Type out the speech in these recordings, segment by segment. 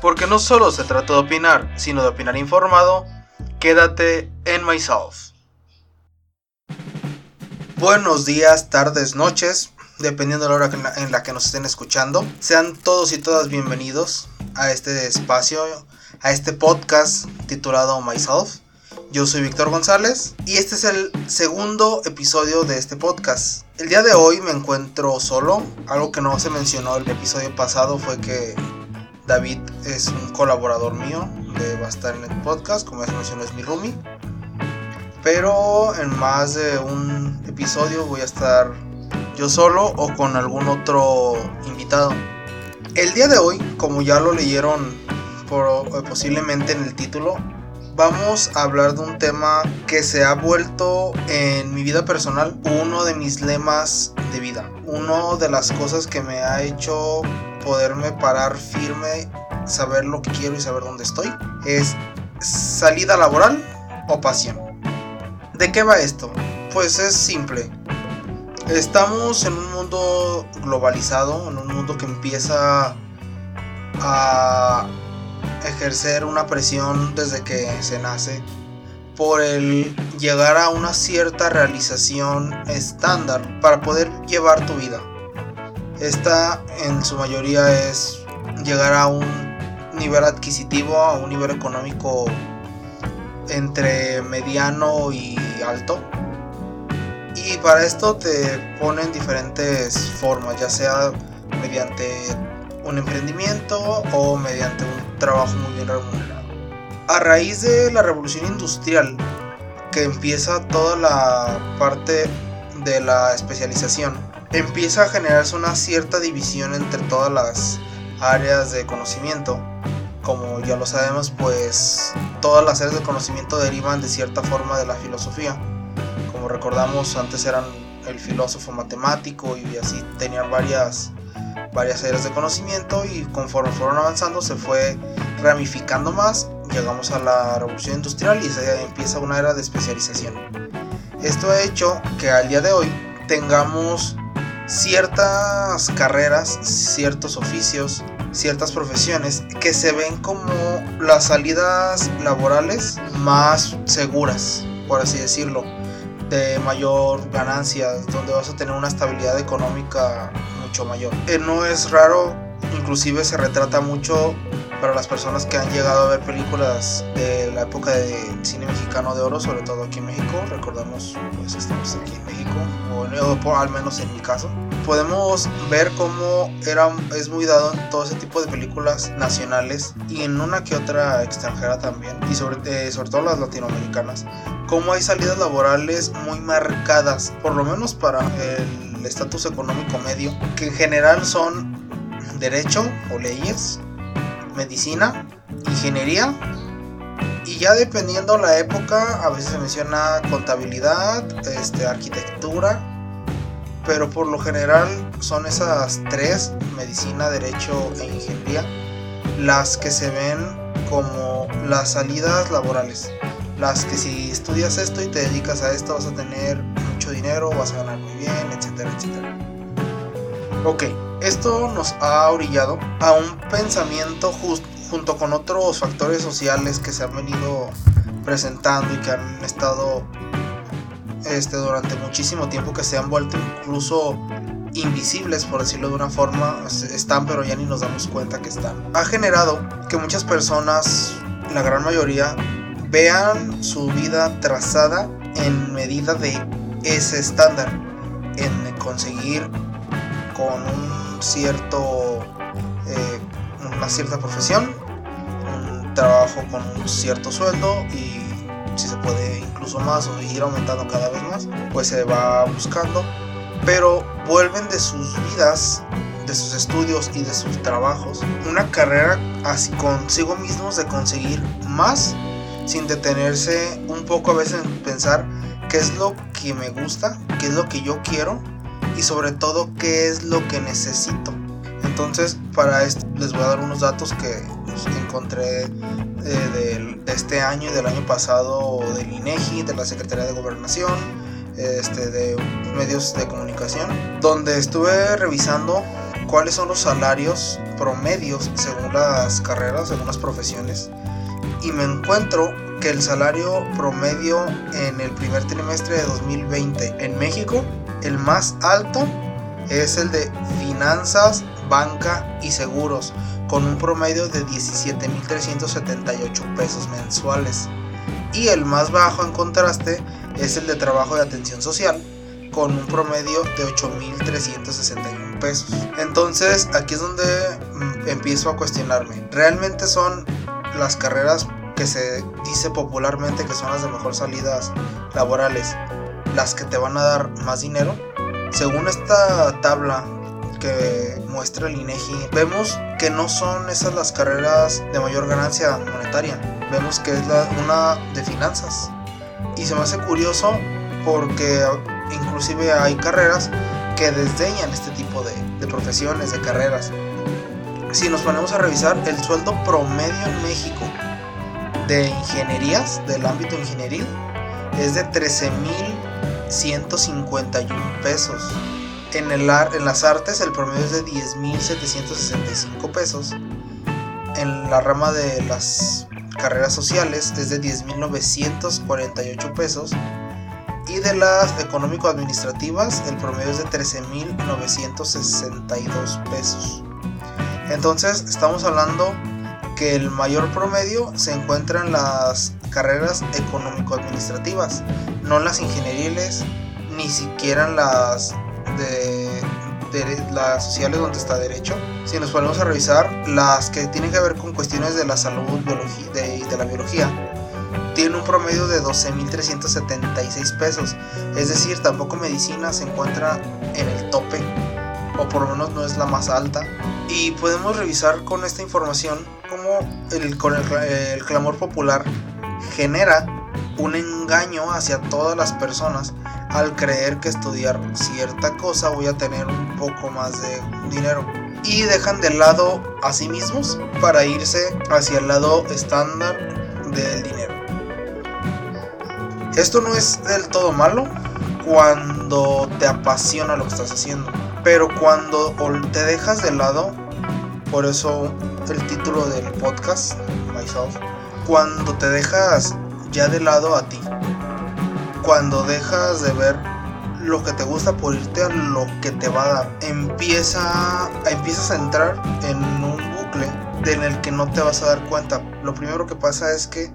Porque no solo se trata de opinar, sino de opinar informado, quédate en Myself. Buenos días, tardes, noches, dependiendo de la hora en la que nos estén escuchando. Sean todos y todas bienvenidos a este espacio, a este podcast titulado Myself. Yo soy Víctor González y este es el segundo episodio de este podcast. El día de hoy me encuentro solo. Algo que no se mencionó el episodio pasado fue que David es un colaborador mío, de, va a estar en el podcast, como ya se mencionó es mi roomie. Pero en más de un episodio voy a estar yo solo o con algún otro invitado. El día de hoy, como ya lo leyeron por, posiblemente en el título, vamos a hablar de un tema que se ha vuelto en mi vida personal uno de mis lemas de vida. Una de las cosas que me ha hecho poderme parar firme, saber lo que quiero y saber dónde estoy, es salida laboral o pasión. ¿De qué va esto? Pues es simple. Estamos en un mundo globalizado, en un mundo que empieza a ejercer una presión desde que se nace por el llegar a una cierta realización estándar para poder llevar tu vida. Esta en su mayoría es llegar a un nivel adquisitivo, a un nivel económico entre mediano y alto. Y para esto te ponen diferentes formas, ya sea mediante un emprendimiento o mediante un trabajo muy bien remunerado. A raíz de la revolución industrial, que empieza toda la parte de la especialización, empieza a generarse una cierta división entre todas las áreas de conocimiento. Como ya lo sabemos, pues todas las áreas de conocimiento derivan de cierta forma de la filosofía. Como recordamos, antes eran el filósofo matemático y así tenían varias, varias áreas de conocimiento y conforme fueron avanzando se fue ramificando más. Llegamos a la revolución industrial y se empieza una era de especialización. Esto ha hecho que al día de hoy tengamos ciertas carreras, ciertos oficios, ciertas profesiones que se ven como las salidas laborales más seguras, por así decirlo, de mayor ganancia, donde vas a tener una estabilidad económica mucho mayor. Eh, no es raro, inclusive se retrata mucho para las personas que han llegado a ver películas de la época del cine mexicano de oro, sobre todo aquí en México, recordamos pues estamos aquí en México, o, al menos en mi caso, podemos ver cómo era, es muy dado en todo ese tipo de películas nacionales y en una que otra extranjera también, y sobre, eh, sobre todo las latinoamericanas, cómo hay salidas laborales muy marcadas, por lo menos para el estatus económico medio, que en general son derecho o leyes, medicina, ingeniería y ya dependiendo la época, a veces se menciona contabilidad, este, arquitectura, pero por lo general son esas tres, medicina, derecho e ingeniería, las que se ven como las salidas laborales. Las que si estudias esto y te dedicas a esto vas a tener mucho dinero, vas a ganar muy bien, etcétera, etcétera. Ok, esto nos ha orillado a un pensamiento junto con otros factores sociales que se han venido presentando y que han estado este, durante muchísimo tiempo que se han vuelto incluso invisibles por decirlo de una forma están pero ya ni nos damos cuenta que están. Ha generado que muchas personas la gran mayoría vean su vida trazada en medida de ese estándar en conseguir con un cierto eh, una cierta profesión, un trabajo con un cierto sueldo y si se puede incluso más o ir aumentando cada vez más, pues se va buscando, pero vuelven de sus vidas, de sus estudios y de sus trabajos una carrera así consigo mismos de conseguir más sin detenerse un poco a veces en pensar qué es lo que me gusta, qué es lo que yo quiero y sobre todo qué es lo que necesito. Entonces, para esto les voy a dar unos datos que pues, encontré eh, de, este año y del año pasado del INEGI, de la Secretaría de Gobernación, este, de medios de comunicación, donde estuve revisando cuáles son los salarios promedios según las carreras, según las profesiones. Y me encuentro que el salario promedio en el primer trimestre de 2020 en México, el más alto es el de finanzas, banca y seguros, con un promedio de 17.378 pesos mensuales. Y el más bajo en contraste es el de trabajo de atención social, con un promedio de 8.361 pesos. Entonces aquí es donde mm, empiezo a cuestionarme. ¿Realmente son las carreras que se dice popularmente que son las de mejor salidas laborales las que te van a dar más dinero? Según esta tabla que muestra el INEGI, vemos que no son esas las carreras de mayor ganancia monetaria. Vemos que es la, una de finanzas. Y se me hace curioso porque inclusive hay carreras que desdeñan este tipo de, de profesiones, de carreras. Si nos ponemos a revisar el sueldo promedio en México de ingenierías, del ámbito ingenieril, es de 13.151 pesos. En, el, en las artes el promedio es de 10.765 pesos. En la rama de las carreras sociales es de 10.948 pesos y de las económico-administrativas el promedio es de 13.962 pesos. Entonces estamos hablando que el mayor promedio se encuentra en las carreras económico-administrativas, no las ingenieriles, ni siquiera las de, las sociales donde está derecho. Si nos ponemos a revisar las que tienen que ver con cuestiones de la salud biología, de, de la biología, tiene un promedio de 12.376 pesos. Es decir, tampoco medicina se encuentra en el tope, o por lo menos no es la más alta. Y podemos revisar con esta información cómo el, con el, clamor popular genera un engaño hacia todas las personas al creer que estudiar cierta cosa voy a tener un poco más de dinero. Y dejan de lado a sí mismos para irse hacia el lado estándar del dinero. Esto no es del todo malo cuando te apasiona lo que estás haciendo. Pero cuando te dejas de lado, por eso el título del podcast, Myself, cuando te dejas ya de lado a ti, cuando dejas de ver lo que te gusta por irte a lo que te va a dar, empieza, empiezas a entrar en un bucle en el que no te vas a dar cuenta. Lo primero que pasa es que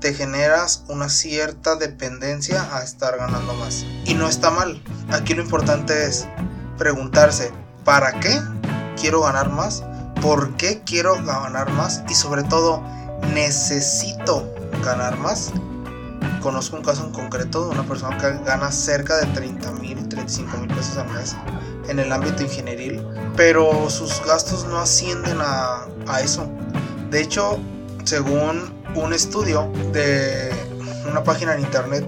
te generas una cierta dependencia a estar ganando más. Y no está mal. Aquí lo importante es preguntarse, ¿para qué quiero ganar más? ¿Por qué quiero ganar más? Y sobre todo, ¿necesito ganar más? Conozco un caso en concreto de una persona que gana cerca de 30 mil, 35 mil pesos al mes en el ámbito ingenieril, pero sus gastos no ascienden a, a eso. De hecho, según un estudio de una página en internet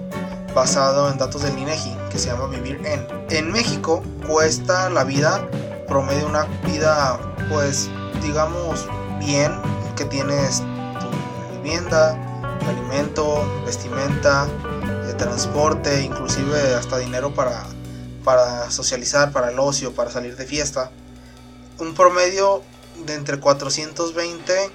basado en datos del INEGI que se llama Vivir en. En México cuesta la vida promedio una vida pues digamos bien que tienes vivienda, alimento, vestimenta, de transporte, inclusive hasta dinero para, para socializar, para el ocio, para salir de fiesta. Un promedio de entre 420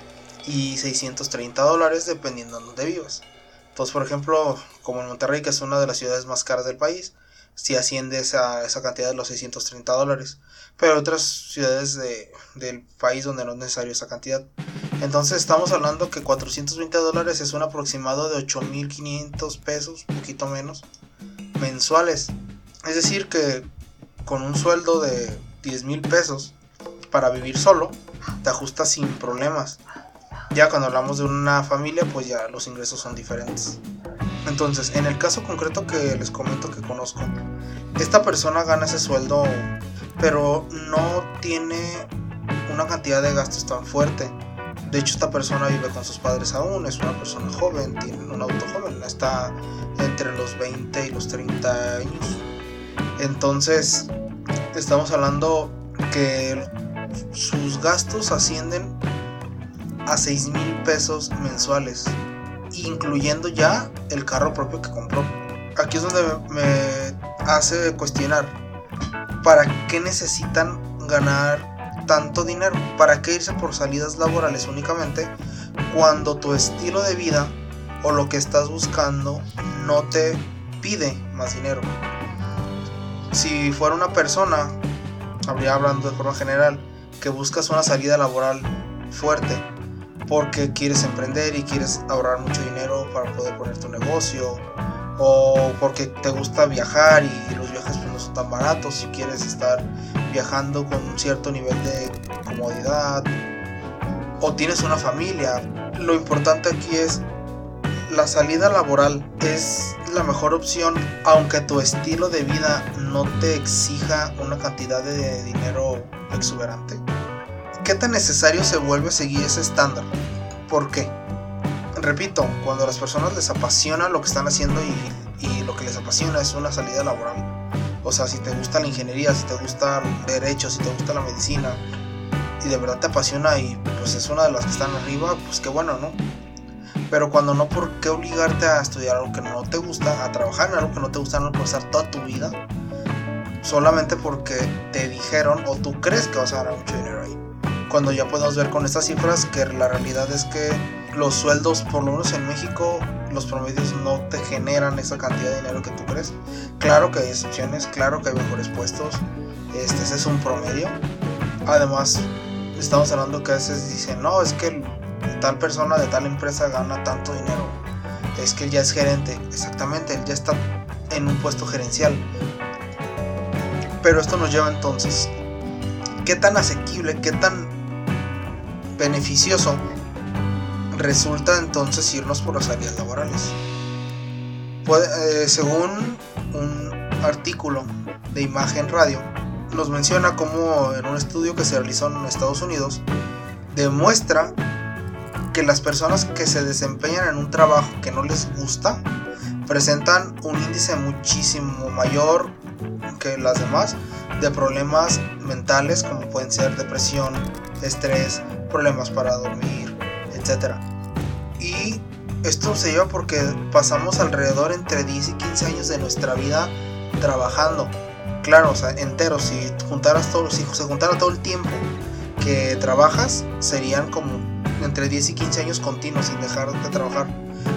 y 630 dólares dependiendo de donde vivas. Entonces, por ejemplo, como en Monterrey, que es una de las ciudades más caras del país, si asciende esa, esa cantidad de los 630 dólares. Pero otras ciudades de, del país donde no es necesario esa cantidad. Entonces estamos hablando que 420 dólares es un aproximado de 8.500 pesos, poquito menos, mensuales. Es decir, que con un sueldo de 10 mil pesos para vivir solo, te ajustas sin problemas. Ya cuando hablamos de una familia, pues ya los ingresos son diferentes. Entonces, en el caso concreto que les comento que conozco, esta persona gana ese sueldo, pero no tiene una cantidad de gastos tan fuerte. De hecho, esta persona vive con sus padres aún, es una persona joven, tiene un auto joven, está entre los 20 y los 30 años. Entonces, estamos hablando que sus gastos ascienden a 6 mil pesos mensuales, incluyendo ya el carro propio que compró. Aquí es donde me hace cuestionar, ¿para qué necesitan ganar tanto dinero. ¿Para qué irse por salidas laborales únicamente cuando tu estilo de vida o lo que estás buscando no te pide más dinero? Si fuera una persona, habría hablando de forma general, que buscas una salida laboral fuerte porque quieres emprender y quieres ahorrar mucho dinero para poder poner tu negocio o porque te gusta viajar y los viajes pues, no son tan baratos si quieres estar viajando con un cierto nivel de comodidad o tienes una familia. Lo importante aquí es la salida laboral es la mejor opción aunque tu estilo de vida no te exija una cantidad de dinero exuberante. ¿Qué tan necesario se vuelve seguir ese estándar? ¿Por qué? Repito, cuando a las personas les apasiona lo que están haciendo y, lo que les apasiona es una salida laboral. O sea, si te gusta la ingeniería, si te gusta el derecho, si te gusta la medicina y de verdad te apasiona y pues es una de las que están arriba, pues qué bueno, ¿no? Pero cuando no, ¿por qué obligarte a estudiar algo que no te gusta, a trabajar en algo que no te gusta, no pasar toda tu vida? Solamente porque te dijeron o tú crees que vas a ganar mucho dinero ahí cuando ya podemos ver con estas cifras que la realidad es que los sueldos, por lo menos en México, los promedios no te generan esa cantidad de dinero que tú crees. Claro que hay excepciones, claro que hay mejores puestos, este ese es un promedio. Además, estamos hablando que a veces dicen, no, es que tal persona de tal empresa gana tanto dinero, es que él ya es gerente, exactamente, él ya está en un puesto gerencial. Pero esto nos lleva entonces, ¿qué tan asequible, qué tan beneficioso resulta entonces irnos por las áreas laborales. Eh, según un artículo de Imagen Radio, nos menciona cómo en un estudio que se realizó en Estados Unidos, demuestra que las personas que se desempeñan en un trabajo que no les gusta presentan un índice muchísimo mayor que las demás de problemas mentales como pueden ser depresión, estrés, problemas para dormir, etc. Y esto se lleva porque pasamos alrededor entre 10 y 15 años de nuestra vida trabajando. Claro, o sea, entero, si juntaras todo, si se juntara todo el tiempo que trabajas, serían como entre 10 y 15 años continuos sin dejar de trabajar.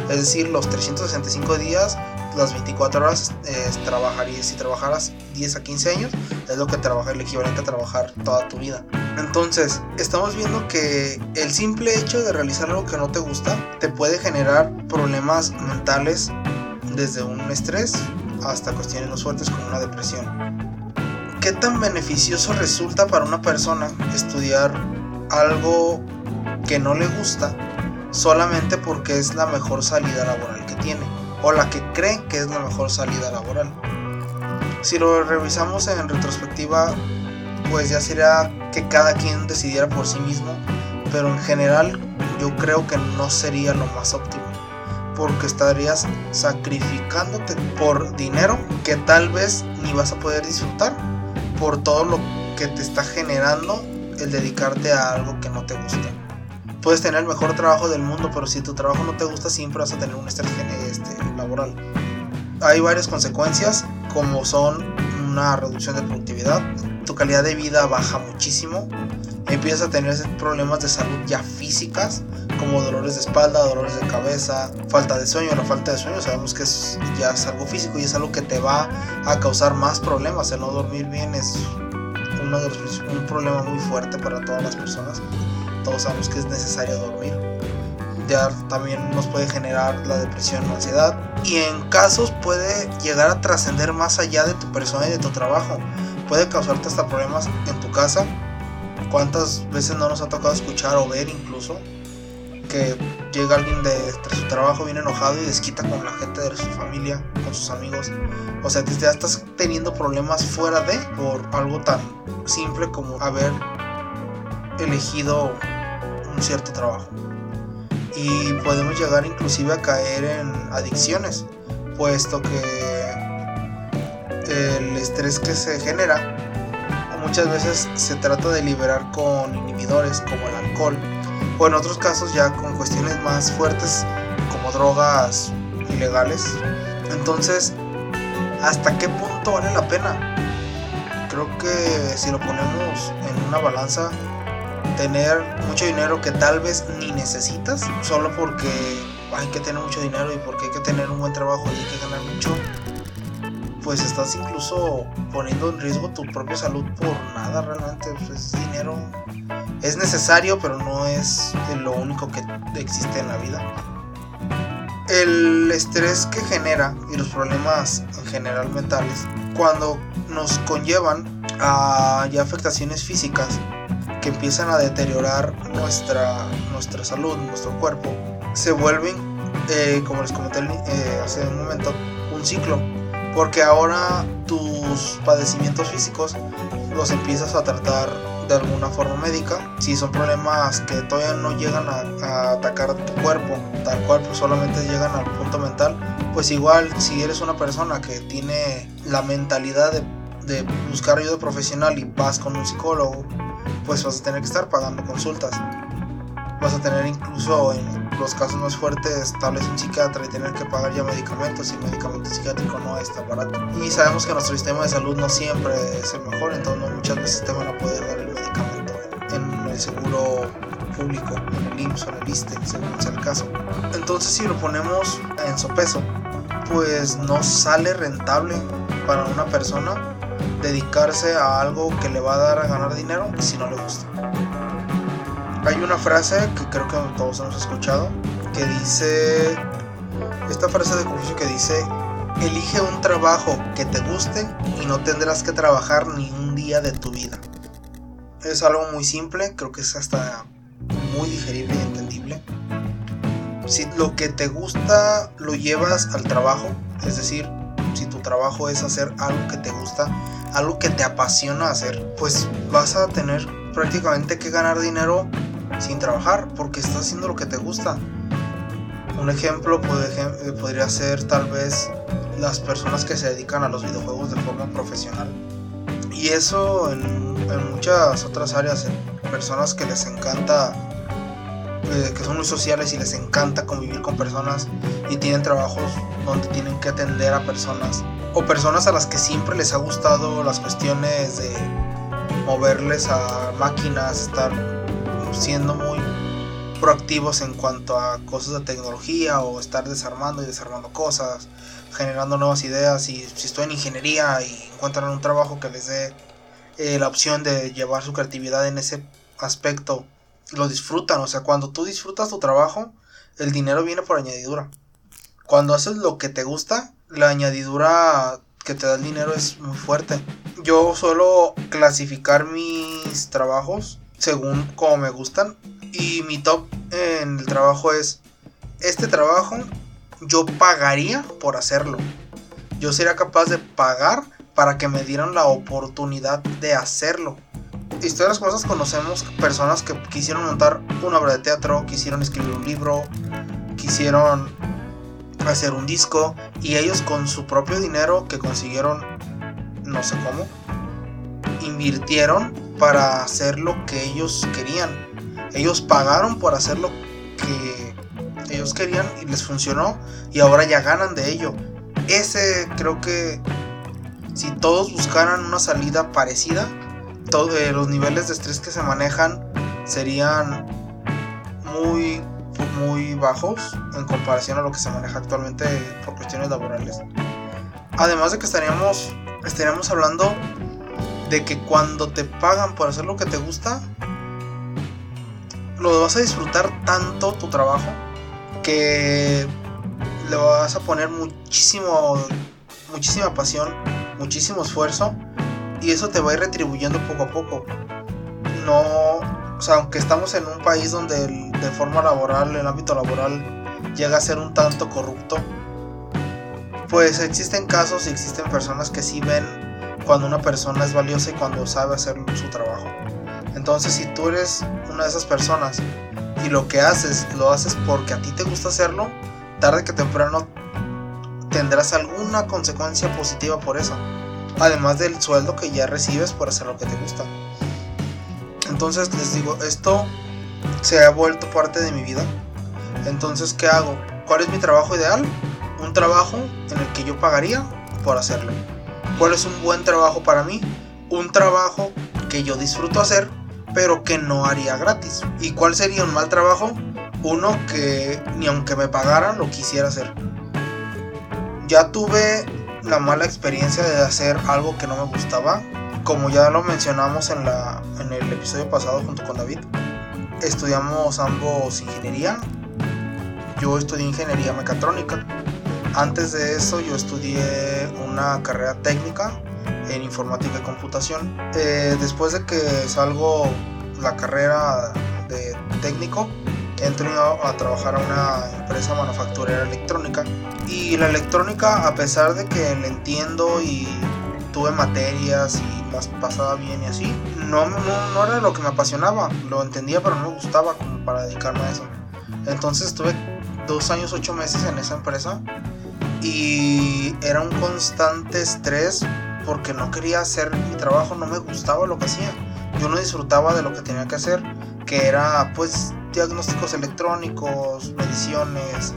Es decir, los 365 días las 24 horas eh, trabajarías. Si trabajaras 10 a 15 años, es lo que trabaja el equivalente a trabajar toda tu vida. Entonces, estamos viendo que el simple hecho de realizar algo que no te gusta te puede generar problemas mentales desde un estrés hasta cuestiones más fuertes como una depresión. ¿Qué tan beneficioso resulta para una persona estudiar algo que no le gusta solamente porque es la mejor salida laboral que tiene? o la que creen que es la mejor salida laboral. Si lo revisamos en retrospectiva, pues ya sería que cada quien decidiera por sí mismo, pero en general yo creo que no sería lo más óptimo, porque estarías sacrificándote por dinero que tal vez ni vas a poder disfrutar por todo lo que te está generando el dedicarte a algo que no te gusta puedes tener el mejor trabajo del mundo, pero si tu trabajo no te gusta, siempre vas a tener un estrés este, laboral. Hay varias consecuencias, como son una reducción de productividad, tu calidad de vida baja muchísimo, empiezas a tener problemas de salud ya físicas, como dolores de espalda, dolores de cabeza, falta de sueño. La falta de sueño sabemos que es, ya es algo físico y es algo que te va a causar más problemas. El no dormir bien es uno de los, un problema muy fuerte para todas las personas todos sabemos que es necesario dormir. Ya también nos puede generar la depresión o ansiedad. Y en casos puede llegar a trascender más allá de tu persona y de tu trabajo. Puede causarte hasta problemas en tu casa. ¿Cuántas veces no nos ha tocado escuchar o ver incluso que llega alguien de, su trabajo bien enojado y desquita con la gente de su familia, con sus amigos? O sea, ya estás teniendo problemas fuera de por algo tan simple como haber elegido cierto trabajo. Y podemos llegar inclusive a caer en adicciones, puesto que el estrés que se genera muchas veces se trata de liberar con inhibidores como el alcohol o en otros casos ya con cuestiones más fuertes como drogas ilegales. Entonces, ¿hasta qué punto vale la pena? creo que si lo ponemos en una balanza, tener mucho dinero que tal vez ni necesitas, solo porque hay que tener mucho dinero y porque hay que tener un buen trabajo y hay que ganar mucho, pues estás incluso poniendo en riesgo tu propia salud por nada realmente. Pues dinero es necesario, pero no es lo único que existe en la vida. El estrés que genera y los problemas en general mentales, cuando nos conllevan a ya afectaciones físicas que empiezan a deteriorar nuestra, nuestra salud, nuestro cuerpo, se vuelven, eh, como les comenté eh, hace un momento, un ciclo porque ahora tus padecimientos físicos los empiezas a tratar de alguna forma médica. Si son problemas que todavía no llegan a, atacar tu cuerpo, tal cual pues solamente llegan al punto mental, pues igual si eres una persona que tiene la mentalidad de, de buscar ayuda profesional y vas con un psicólogo, pues vas a tener que estar pagando consultas. Vas a tener incluso en los casos más fuertes, tal vez un psiquiatra y tener que pagar ya medicamentos y el medicamento psiquiátrico no es tan barato. Y sabemos que nuestro sistema de salud no siempre es el mejor, entonces muchas veces te van a poder dar el medicamento en, el seguro público, en el IMSS o en el ISTE, según sea el caso. Entonces si lo ponemos en su peso, pues no sale rentable para una persona dedicarse a algo que le va a dar a ganar dinero si no le gusta. Hay una frase que creo que todos hemos escuchado que dice, esta frase de Confucio que dice, elige un trabajo que te guste y no tendrás que trabajar ni un día de tu vida. Es algo muy simple, creo que es hasta muy digerible y entendible. Si lo que te gusta lo llevas al trabajo, es decir, si tu trabajo es hacer algo que te gusta, algo que te apasiona hacer, pues vas a tener prácticamente que ganar dinero sin trabajar porque estás haciendo lo que te gusta. Un ejemplo eh, podría ser tal vez las personas que se dedican a los videojuegos de forma profesional. Y eso en, muchas otras áreas, en personas que les encanta, eh, que son muy sociales y les encanta convivir con personas y tienen trabajos donde tienen que atender a personas. O personas a las que siempre les ha gustado las cuestiones de moverles a máquinas, estar siendo muy proactivos en cuanto a cosas de tecnología o estar desarmando y desarmando cosas, generando nuevas ideas y si estoy en ingeniería y encuentran un trabajo que les dé eh, la opción de llevar su creatividad en ese aspecto, lo disfrutan, o sea, cuando tú disfrutas tu trabajo, el dinero viene por añadidura. Cuando haces lo que te gusta, la añadidura que te da el dinero es muy fuerte. Yo suelo clasificar mis trabajos según como me gustan. Y mi top en el trabajo es, este trabajo yo pagaría por hacerlo. Yo sería capaz de pagar para que me dieran la oportunidad de hacerlo. Todas las cosas conocemos personas que quisieron montar una obra de teatro, quisieron escribir un libro, quisieron hacer un disco y ellos con su propio dinero que consiguieron no sé cómo invirtieron para hacer lo que ellos querían. Ellos pagaron por hacer lo que ellos querían y les funcionó y ahora ya ganan de ello. Ese creo que si todos buscaran una salida parecida, eh, los niveles de estrés que se manejan serían muy muy bajos en comparación a lo que se maneja actualmente por cuestiones laborales. Además de que estaríamos estaríamos hablando de que cuando te pagan por hacer lo que te gusta, lo vas a disfrutar tanto tu trabajo que le vas a poner muchísimo, muchísima pasión, muchísimo esfuerzo y eso te va a ir retribuyendo poco a poco. No, o sea, aunque estamos en un país donde de forma laboral, el ámbito laboral llega a ser un tanto corrupto, pues existen casos y existen personas que sí ven cuando una persona es valiosa y cuando sabe hacer su trabajo. Entonces, si tú eres una de esas personas y lo que haces lo haces porque a ti te gusta hacerlo, tarde que temprano tendrás alguna consecuencia positiva por eso. Además del sueldo que ya recibes por hacer lo que te gusta. Entonces les digo, esto se ha vuelto parte de mi vida. Entonces, ¿qué hago? ¿Cuál es mi trabajo ideal? Un trabajo en el que yo pagaría por hacerlo. ¿Cuál es un buen trabajo para mí? un trabajo que yo disfruto hacer, pero que no haría gratis. ¿Y cuál sería un mal trabajo? Uno que ni aunque me pagaran lo quisiera hacer. Ya tuve la mala experiencia de hacer algo que no me gustaba. Como ya lo mencionamos en, la, en el episodio pasado junto con David, estudiamos ambos ingeniería. Yo estudié ingeniería mecatrónica. Antes de eso yo estudié una carrera técnica en informática y computación. Eh, después de que salgo la carrera de técnico, entro a trabajar a una empresa manufacturera electrónica. Y la electrónica, a pesar de que la entiendo y tuve materias y las pasaba bien y así, no, no, no era lo que me apasionaba. Lo entendía, pero no me gustaba como para dedicarme a eso. Entonces estuve dos años, ocho meses en esa empresa y era un constante estrés porque no quería hacer mi trabajo, no me gustaba lo que hacía. Yo no disfrutaba de lo que tenía que hacer, que era pues diagnósticos electrónicos, mediciones,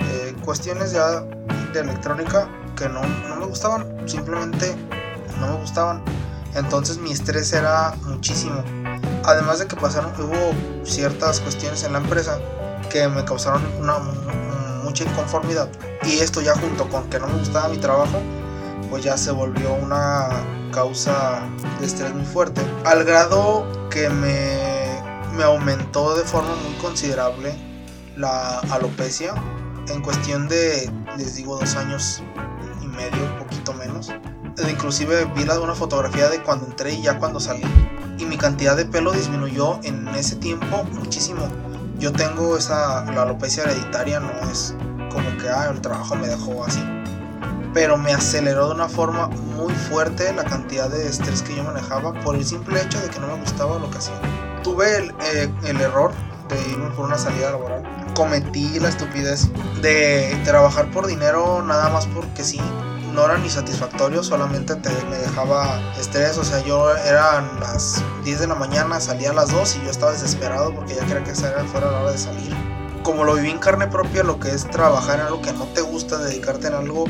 eh, cuestiones ya de electrónica que no, no me gustaban, simplemente no me gustaban. Entonces mi estrés era muchísimo. Además de que pasaron, hubo ciertas cuestiones en la empresa que me causaron una, mucha inconformidad. Y esto ya junto con que no me gustaba mi trabajo, pues ya se volvió una causa de estrés muy fuerte. Al grado que me, me aumentó de forma muy considerable la alopecia. En cuestión de, les digo, dos años y medio, poquito menos. Inclusive vi la, una fotografía de cuando entré y ya cuando salí. Y mi cantidad de pelo disminuyó en ese tiempo muchísimo. Yo tengo esa, la alopecia hereditaria, no es como que ah, el trabajo me dejó así pero me aceleró de una forma muy fuerte la cantidad de estrés que yo manejaba por el simple hecho de que no me gustaba lo que hacía. Tuve el, eh, el error de irme por una salida laboral. Cometí la estupidez de trabajar por dinero nada más porque sí. No era ni satisfactorio, solamente te, me dejaba estrés. O sea, yo eran las 10 de la mañana, salía a las 2 y yo estaba desesperado porque ya quería que fuera la hora de salir. Como lo viví en carne propia, lo que es trabajar en algo que no te gusta, dedicarte en algo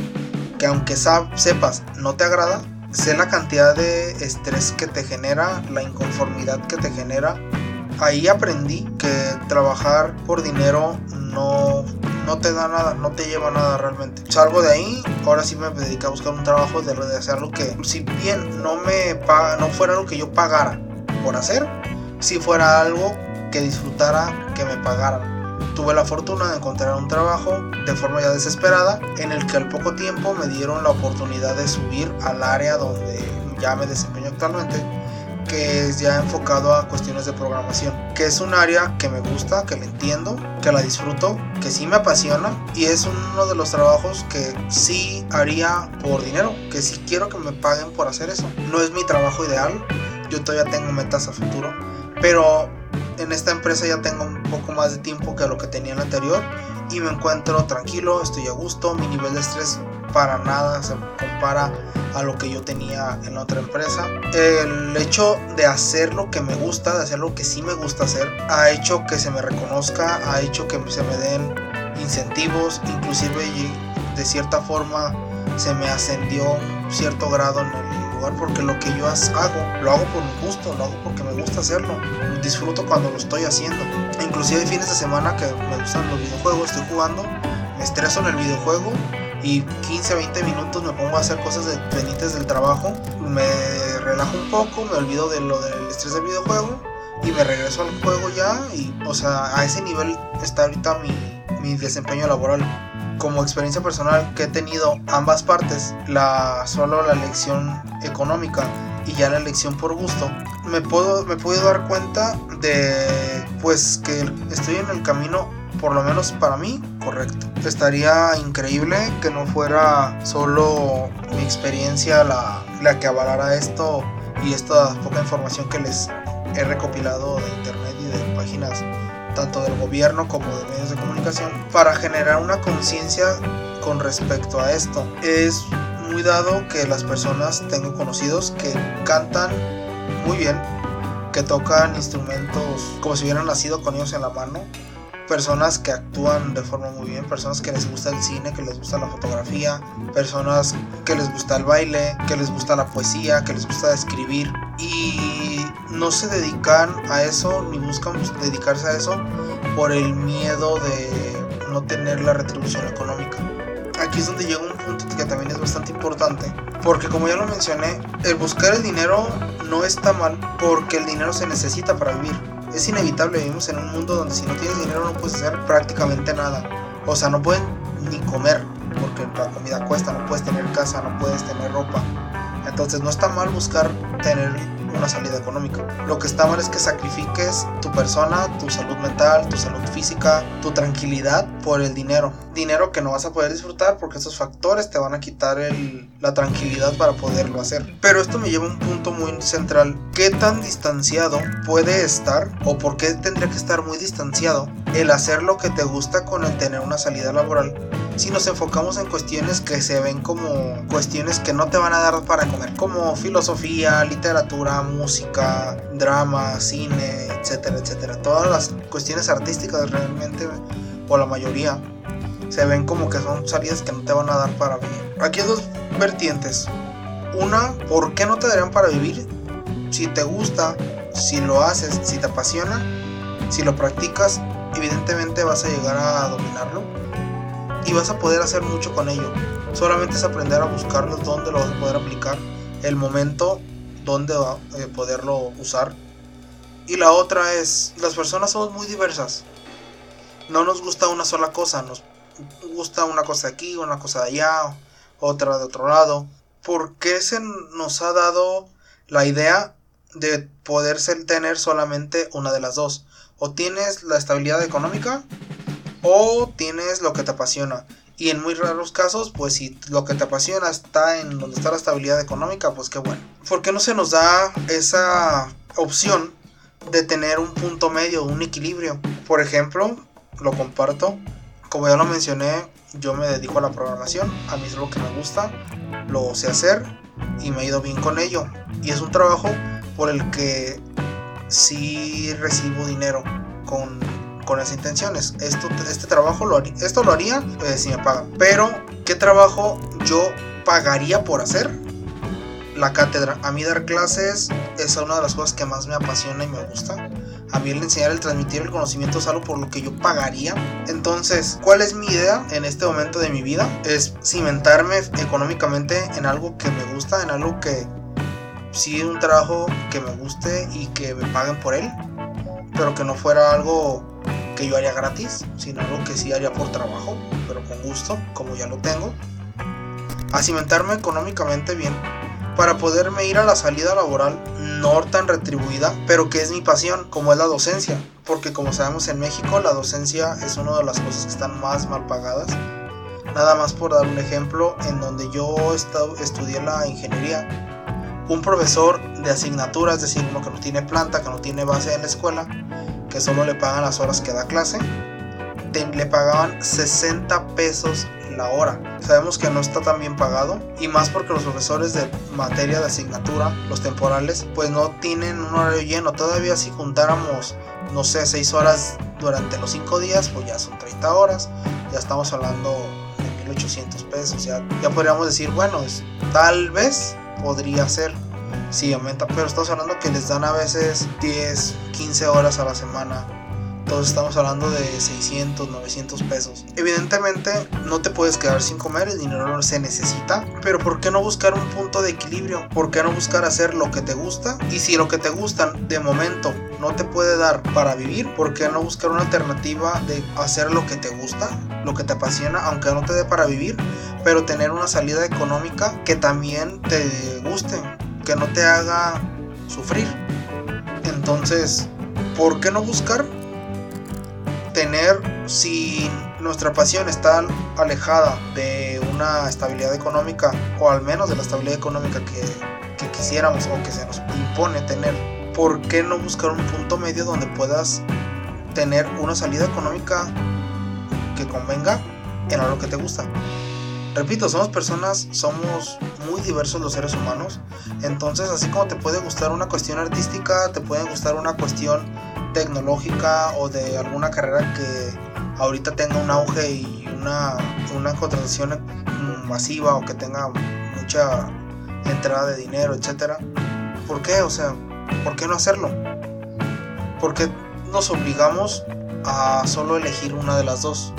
que aunque sepas no te agrada, sé la cantidad de estrés que te genera, la inconformidad que te genera. Ahí aprendí que trabajar por dinero no, no te da nada, no te lleva nada realmente. Salgo de ahí, ahora sí me dedico a buscar un trabajo de, de hacer lo que, si bien no, me no fuera lo que yo pagara por hacer, si fuera algo que disfrutara que me pagaran tuve la fortuna de encontrar un trabajo de forma ya desesperada en el que al poco tiempo me dieron la oportunidad de subir al área donde ya me desempeño actualmente que es ya enfocado a cuestiones de programación, que es un área que me gusta, que la entiendo, que la disfruto, que sí me apasiona y es uno de los trabajos que sí haría por dinero, que sí quiero que me paguen por hacer eso. No es mi trabajo ideal, yo todavía tengo metas a futuro, pero en esta empresa ya tengo un poco más de tiempo que lo que tenía en la anterior y me encuentro tranquilo, estoy a gusto, mi nivel de estrés para nada se compara a lo que yo tenía en otra empresa. El hecho de hacer lo que me gusta, de hacer lo que sí me gusta hacer, ha hecho que se me reconozca, ha hecho que se me den incentivos, inclusive de cierta forma se me ascendió cierto grado en el porque lo que yo hago, lo hago por gusto, lo hago porque me gusta hacerlo. Disfruto cuando lo estoy haciendo. Inclusive hay fines de semana que me gustan los videojuegos, estoy jugando, me estreso en el videojuego y 15 20 minutos me pongo a hacer cosas de, pendientes del trabajo, me relajo un poco, me olvido de lo del estrés del videojuego y me regreso al juego ya y o sea, a ese nivel está ahorita mi, mi desempeño laboral como experiencia personal que he tenido ambas partes, la solo la lección económica y ya la elección por gusto, me puedo me puedo dar cuenta de pues que estoy en el camino por lo menos para mí correcto. Estaría increíble que no fuera solo mi experiencia la, la que avalara esto y esta poca información que les he recopilado de internet y de páginas tanto del gobierno como de medios de comunicación, para generar una conciencia con respecto a esto. Es muy dado que las personas tengo conocidos que cantan muy bien, que tocan instrumentos como si hubieran nacido con ellos en la mano, personas que actúan de forma muy bien, personas que les gusta el cine, que les gusta la fotografía, personas que les gusta el baile, que les gusta la poesía, que les gusta escribir y no se dedican a eso ni buscan dedicarse a eso por el miedo de no tener la retribución económica. Aquí es donde llega un punto que también es bastante importante, porque como ya lo mencioné, el buscar el dinero no está mal porque el dinero se necesita para vivir es inevitable, vivimos en un mundo donde si no tienes dinero no puedes hacer prácticamente nada. O sea, no pueden ni comer, porque la comida cuesta, no puedes tener casa, no puedes tener ropa. Entonces no está mal buscar tener una salida económica. Lo que está mal es que sacrifiques tu persona, tu salud mental, tu salud física, tu tranquilidad por el dinero. Dinero que no vas a poder disfrutar porque esos factores te van a quitar la tranquilidad para poderlo hacer. Pero esto me lleva a un punto muy central. ¿Qué tan distanciado puede estar o por qué tendría que estar muy distanciado el hacer lo que te gusta con el tener una salida laboral si nos enfocamos en cuestiones que se ven como cuestiones que no te van a dar para comer, como filosofía, literatura, música, drama, cine, etcétera, etcétera. Todas las cuestiones artísticas realmente, o la mayoría, se ven como que son salidas que no te van a dar para vivir. Aquí hay dos vertientes. Una, ¿por qué no te darían para vivir? Si te gusta, si lo haces, si te apasiona, si lo practicas, evidentemente vas a llegar a dominarlo y vas a poder hacer mucho con ello. Solamente es aprender a buscarlos dónde lo vas a poder aplicar, el momento donde va a eh, poderlo usar. Y la otra es, las personas somos muy diversas. No nos gusta una sola cosa, nos gusta una cosa aquí, una cosa de allá, otra de otro lado. ¿Por qué se nos ha dado la idea de poder tener solamente una de las dos? O tienes la estabilidad económica o tienes lo que te apasiona. Y en muy raros casos, pues si lo que te apasiona está en donde está la estabilidad económica, pues qué bueno. ¿Por qué no se nos da esa opción de tener un punto medio, un equilibrio? Por ejemplo, lo comparto, como ya lo mencioné, yo me dedico a la programación, a mí es lo que me gusta, lo sé hacer y me he ido bien con ello. Y es un trabajo por el que sí recibo dinero con con las intenciones. Esto, este trabajo lo esto lo haría pues, si me pagan. Pero, ¿qué trabajo yo pagaría por hacer? La cátedra. A mí dar clases es una de las cosas que más me apasiona y me gusta. A mí el enseñar, el transmitir el conocimiento es algo por lo que yo pagaría. Entonces, ¿cuál es mi idea en este momento de mi vida? Es cimentarme económicamente en algo que me gusta, en algo que sí un trabajo que me guste y que me paguen por él, pero que no fuera algo que yo haría gratis, sino algo que sí haría por trabajo, pero con gusto, como ya lo tengo. A cimentarme económicamente bien, para poderme ir a la salida laboral no tan retribuida, pero que es mi pasión, como es la docencia. Porque como sabemos en México la docencia es una de las cosas que están más mal pagadas. Nada más por dar un ejemplo, en donde yo estudié la ingeniería, un profesor de asignatura, es decir, uno que no tiene planta, que no tiene base en la escuela, que solo le pagan las horas que da clase, le pagaban 60 pesos la hora. Sabemos que no está tan bien pagado y más porque los profesores de materia de asignatura, los temporales, pues no tienen un horario lleno. Todavía si juntáramos, no sé, 6 horas durante los 5 días, pues ya son 30 horas. Ya estamos hablando de 1800 pesos. Ya, ya podríamos decir, bueno, tal vez podría ser sí aumenta, pero estamos hablando que les dan a veces 10, 15 horas a la semana. Entonces estamos hablando de 600, 900 pesos. Evidentemente no te puedes quedar sin comer, el dinero se necesita, pero ¿por qué no buscar un punto de equilibrio? ¿Por qué no buscar hacer lo que te gusta? Y si lo que te gusta de momento no te puede dar para vivir, ¿por qué no buscar una alternativa de hacer lo que te gusta, lo que te apasiona, aunque no te dé para vivir, pero tener una salida económica que también te guste? Que no te haga sufrir. Entonces, ¿por qué no buscar tener si nuestra pasión está alejada de una estabilidad económica o al menos de la estabilidad económica que, que quisiéramos o que se nos impone tener? ¿Por qué no buscar un punto medio donde puedas tener una salida económica que convenga en algo que te gusta? Repito, somos personas, somos muy diversos los seres humanos. Entonces, así como te puede gustar una cuestión artística, te puede gustar una cuestión tecnológica o de alguna carrera que ahorita tenga un auge y una, una contratación masiva o que tenga mucha entrada de dinero, etcétera. ¿Por qué? O sea, ¿por qué no hacerlo? Porque nos obligamos a solo elegir una de las dos.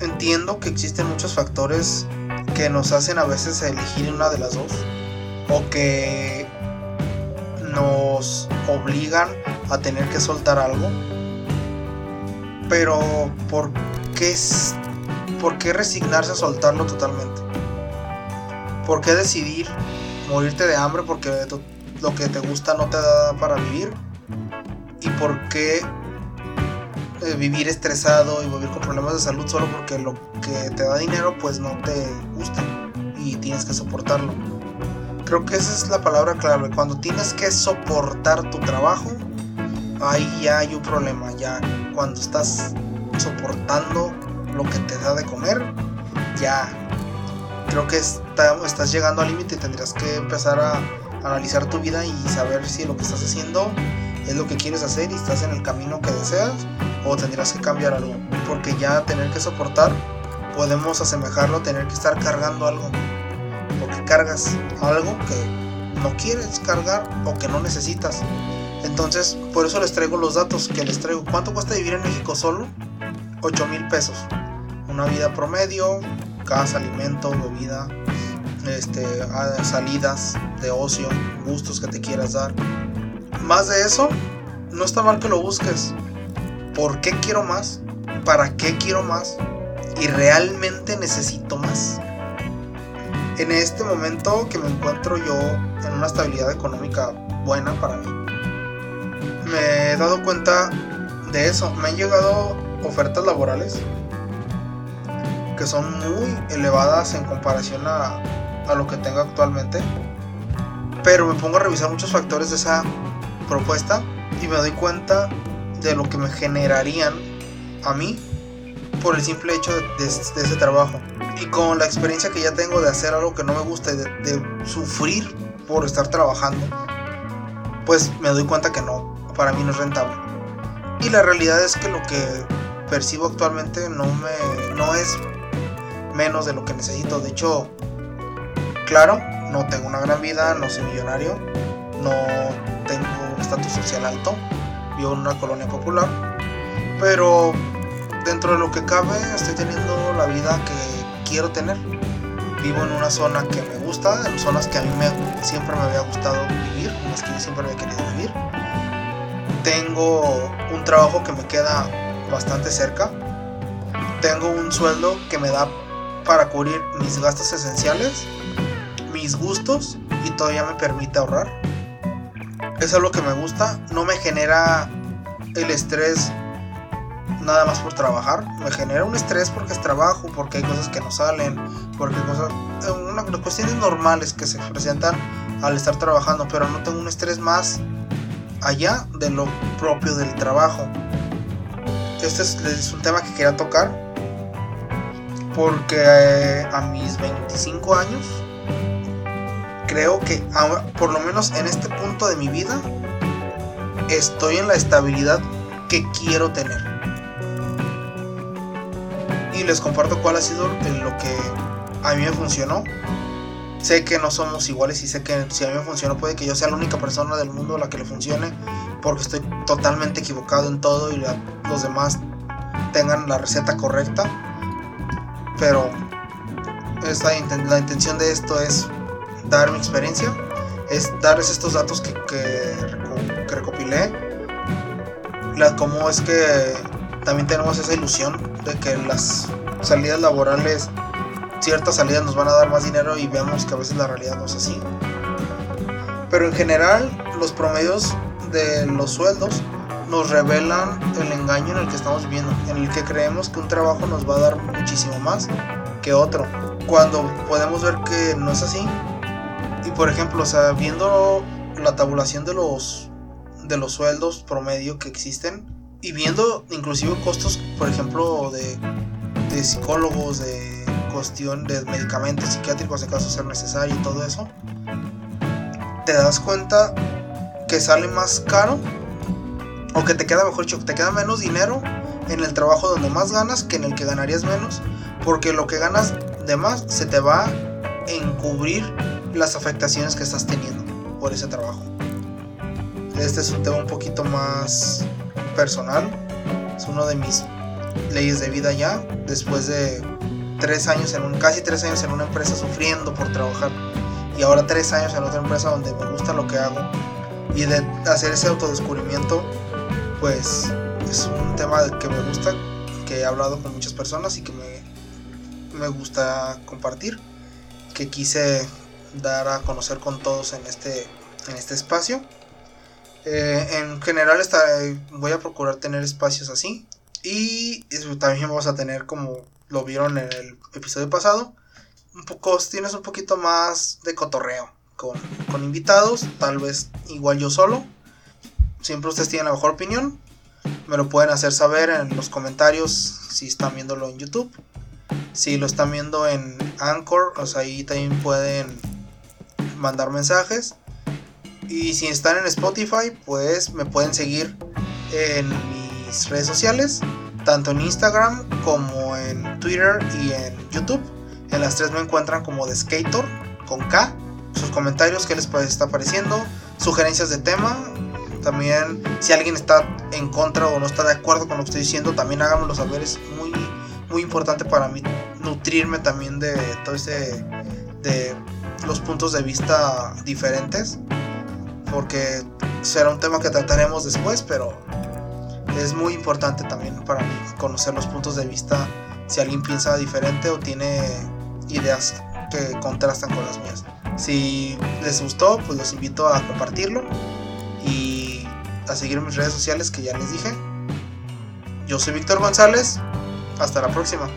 Entiendo que existen muchos factores que nos hacen a veces elegir una de las dos o que nos obligan a tener que soltar algo. Pero ¿por qué, ¿por qué resignarse a soltarlo totalmente? ¿Por qué decidir morirte de hambre porque lo que te gusta no te da para vivir? ¿Y por qué eh, vivir estresado y vivir con problemas de salud solo porque lo que te da dinero pues no te gusta y tienes que soportarlo? Creo que esa es la palabra clave. Cuando tienes que soportar tu trabajo, ahí ya hay un problema. Ya cuando estás soportando lo que te da de comer, ya creo que estás llegando al límite y tendrías que empezar a analizar tu vida y saber si lo que estás haciendo es lo que quieres hacer y estás en el camino que deseas o tendrías que cambiar algo. Porque ya tener que soportar, podemos asemejarlo a tener que estar cargando algo. Porque cargas algo que no quieres cargar o que no necesitas. Entonces, por eso les traigo los datos que les traigo. ¿Cuánto cuesta vivir en México solo? 8 mil pesos. Una vida promedio, casa, alimento, bebida, este, salidas de ocio, gustos que te quieras dar. Más de eso, no está mal que lo busques. ¿Por qué quiero más? ¿Para qué quiero más? ¿Y realmente necesito más? En este momento que me encuentro yo en una estabilidad económica buena para mí, me he dado cuenta de eso. Me han llegado ofertas laborales que son muy elevadas en comparación a, lo que tengo actualmente. Pero me pongo a revisar muchos factores de esa propuesta y me doy cuenta de lo que me generarían a mí por el simple hecho de, ese trabajo. Y con la experiencia que ya tengo de hacer algo que no me gusta de, de, sufrir por estar trabajando, pues me doy cuenta que no, para mí no es rentable. Y la realidad es que lo que percibo actualmente no, me, no es menos de lo que necesito. De hecho, claro, no tengo una gran vida, no soy millonario, no estatus social alto, vivo en una colonia popular, pero dentro de lo que cabe estoy teniendo la vida que quiero tener. Vivo en una zona que me gusta, en zonas que a mí me, siempre me había gustado vivir, en las que yo siempre había querido vivir. Tengo un trabajo que me queda bastante cerca. Tengo un sueldo que me da para cubrir mis gastos esenciales, mis gustos y todavía me permite ahorrar. Es lo que me gusta, no me genera el estrés nada más por trabajar, me genera un estrés porque es trabajo, porque hay cosas que no salen, porque cosas, eh, una, cuestiones normales que se presentan al estar trabajando, pero no tengo un estrés más allá de lo propio del trabajo. Este es, es un tema que quería tocar porque eh, a mis 25 años creo que por lo menos en este punto de mi vida estoy en la estabilidad que quiero tener. Y les comparto cuál ha sido lo que a mí me funcionó. Sé que no somos iguales y sé que si a mí me funcionó puede que yo sea la única persona del mundo a la que le funcione porque estoy totalmente equivocado en todo y los demás tengan la receta correcta pero esta, la intención de esto es dar mi experiencia, es darles estos datos que, recopilé, la, cómo es que también tenemos esa ilusión de que las salidas laborales, ciertas salidas nos van a dar más dinero y vemos que a veces la realidad no es así. Pero en general los promedios de los sueldos nos revelan el engaño en el que estamos viviendo, en el que creemos que un trabajo nos va a dar muchísimo más que otro, cuando podemos ver que no es así. Por ejemplo, o sea, viendo la tabulación de los de los sueldos promedio que existen y viendo inclusive costos, por ejemplo, de, de psicólogos, de cuestión de medicamentos psiquiátricos en caso de ser necesario y todo eso, te das cuenta que sale más caro o que te queda mejor dicho, te queda menos dinero en el trabajo donde más ganas que en el que ganarías menos, porque lo que ganas de más se te va a encubrir las afectaciones que estás teniendo por ese trabajo. Este es un tema un poquito más personal, es uno de mis leyes de vida ya, después de tres años en un, casi tres años en una empresa sufriendo por trabajar. Y ahora tres años en otra empresa donde me gusta lo que hago. Y de hacer ese autodescubrimiento pues es un tema que me gusta que he hablado con muchas personas y que me, me gusta compartir que quise dar a conocer con todos en este, en este espacio eh, en general está, voy a procurar tener espacios así y también vamos a tener como lo vieron en el episodio pasado un poco, tienes un poquito más de cotorreo con, con invitados, tal vez igual yo solo. Siempre ustedes tienen la mejor opinión. Me lo pueden hacer saber en los comentarios si están viéndolo en YouTube. Si lo están viendo en Anchor, sea, ahí también pueden mandar mensajes. Y si están en Spotify, pues me pueden seguir en mis redes sociales, tanto en Instagram como en Twitter y en YouTube. En las tres me encuentran como The Skater con K. Sus comentarios, qué les está pareciendo, sugerencias de tema. También, si alguien está en contra o no está de acuerdo con lo que estoy diciendo, también háganmelo saber. Es muy, muy importante para mí nutrirme también de todo ese. de los puntos de vista diferentes. Porque será un tema que trataremos después, pero es muy importante también para mí conocer los puntos de vista si alguien piensa diferente o tiene ideas que contrastan con las mías. Si les gustó, pues los invito a compartirlo y a seguir mis redes sociales que ya les dije. Yo soy Víctor González. Hasta la próxima.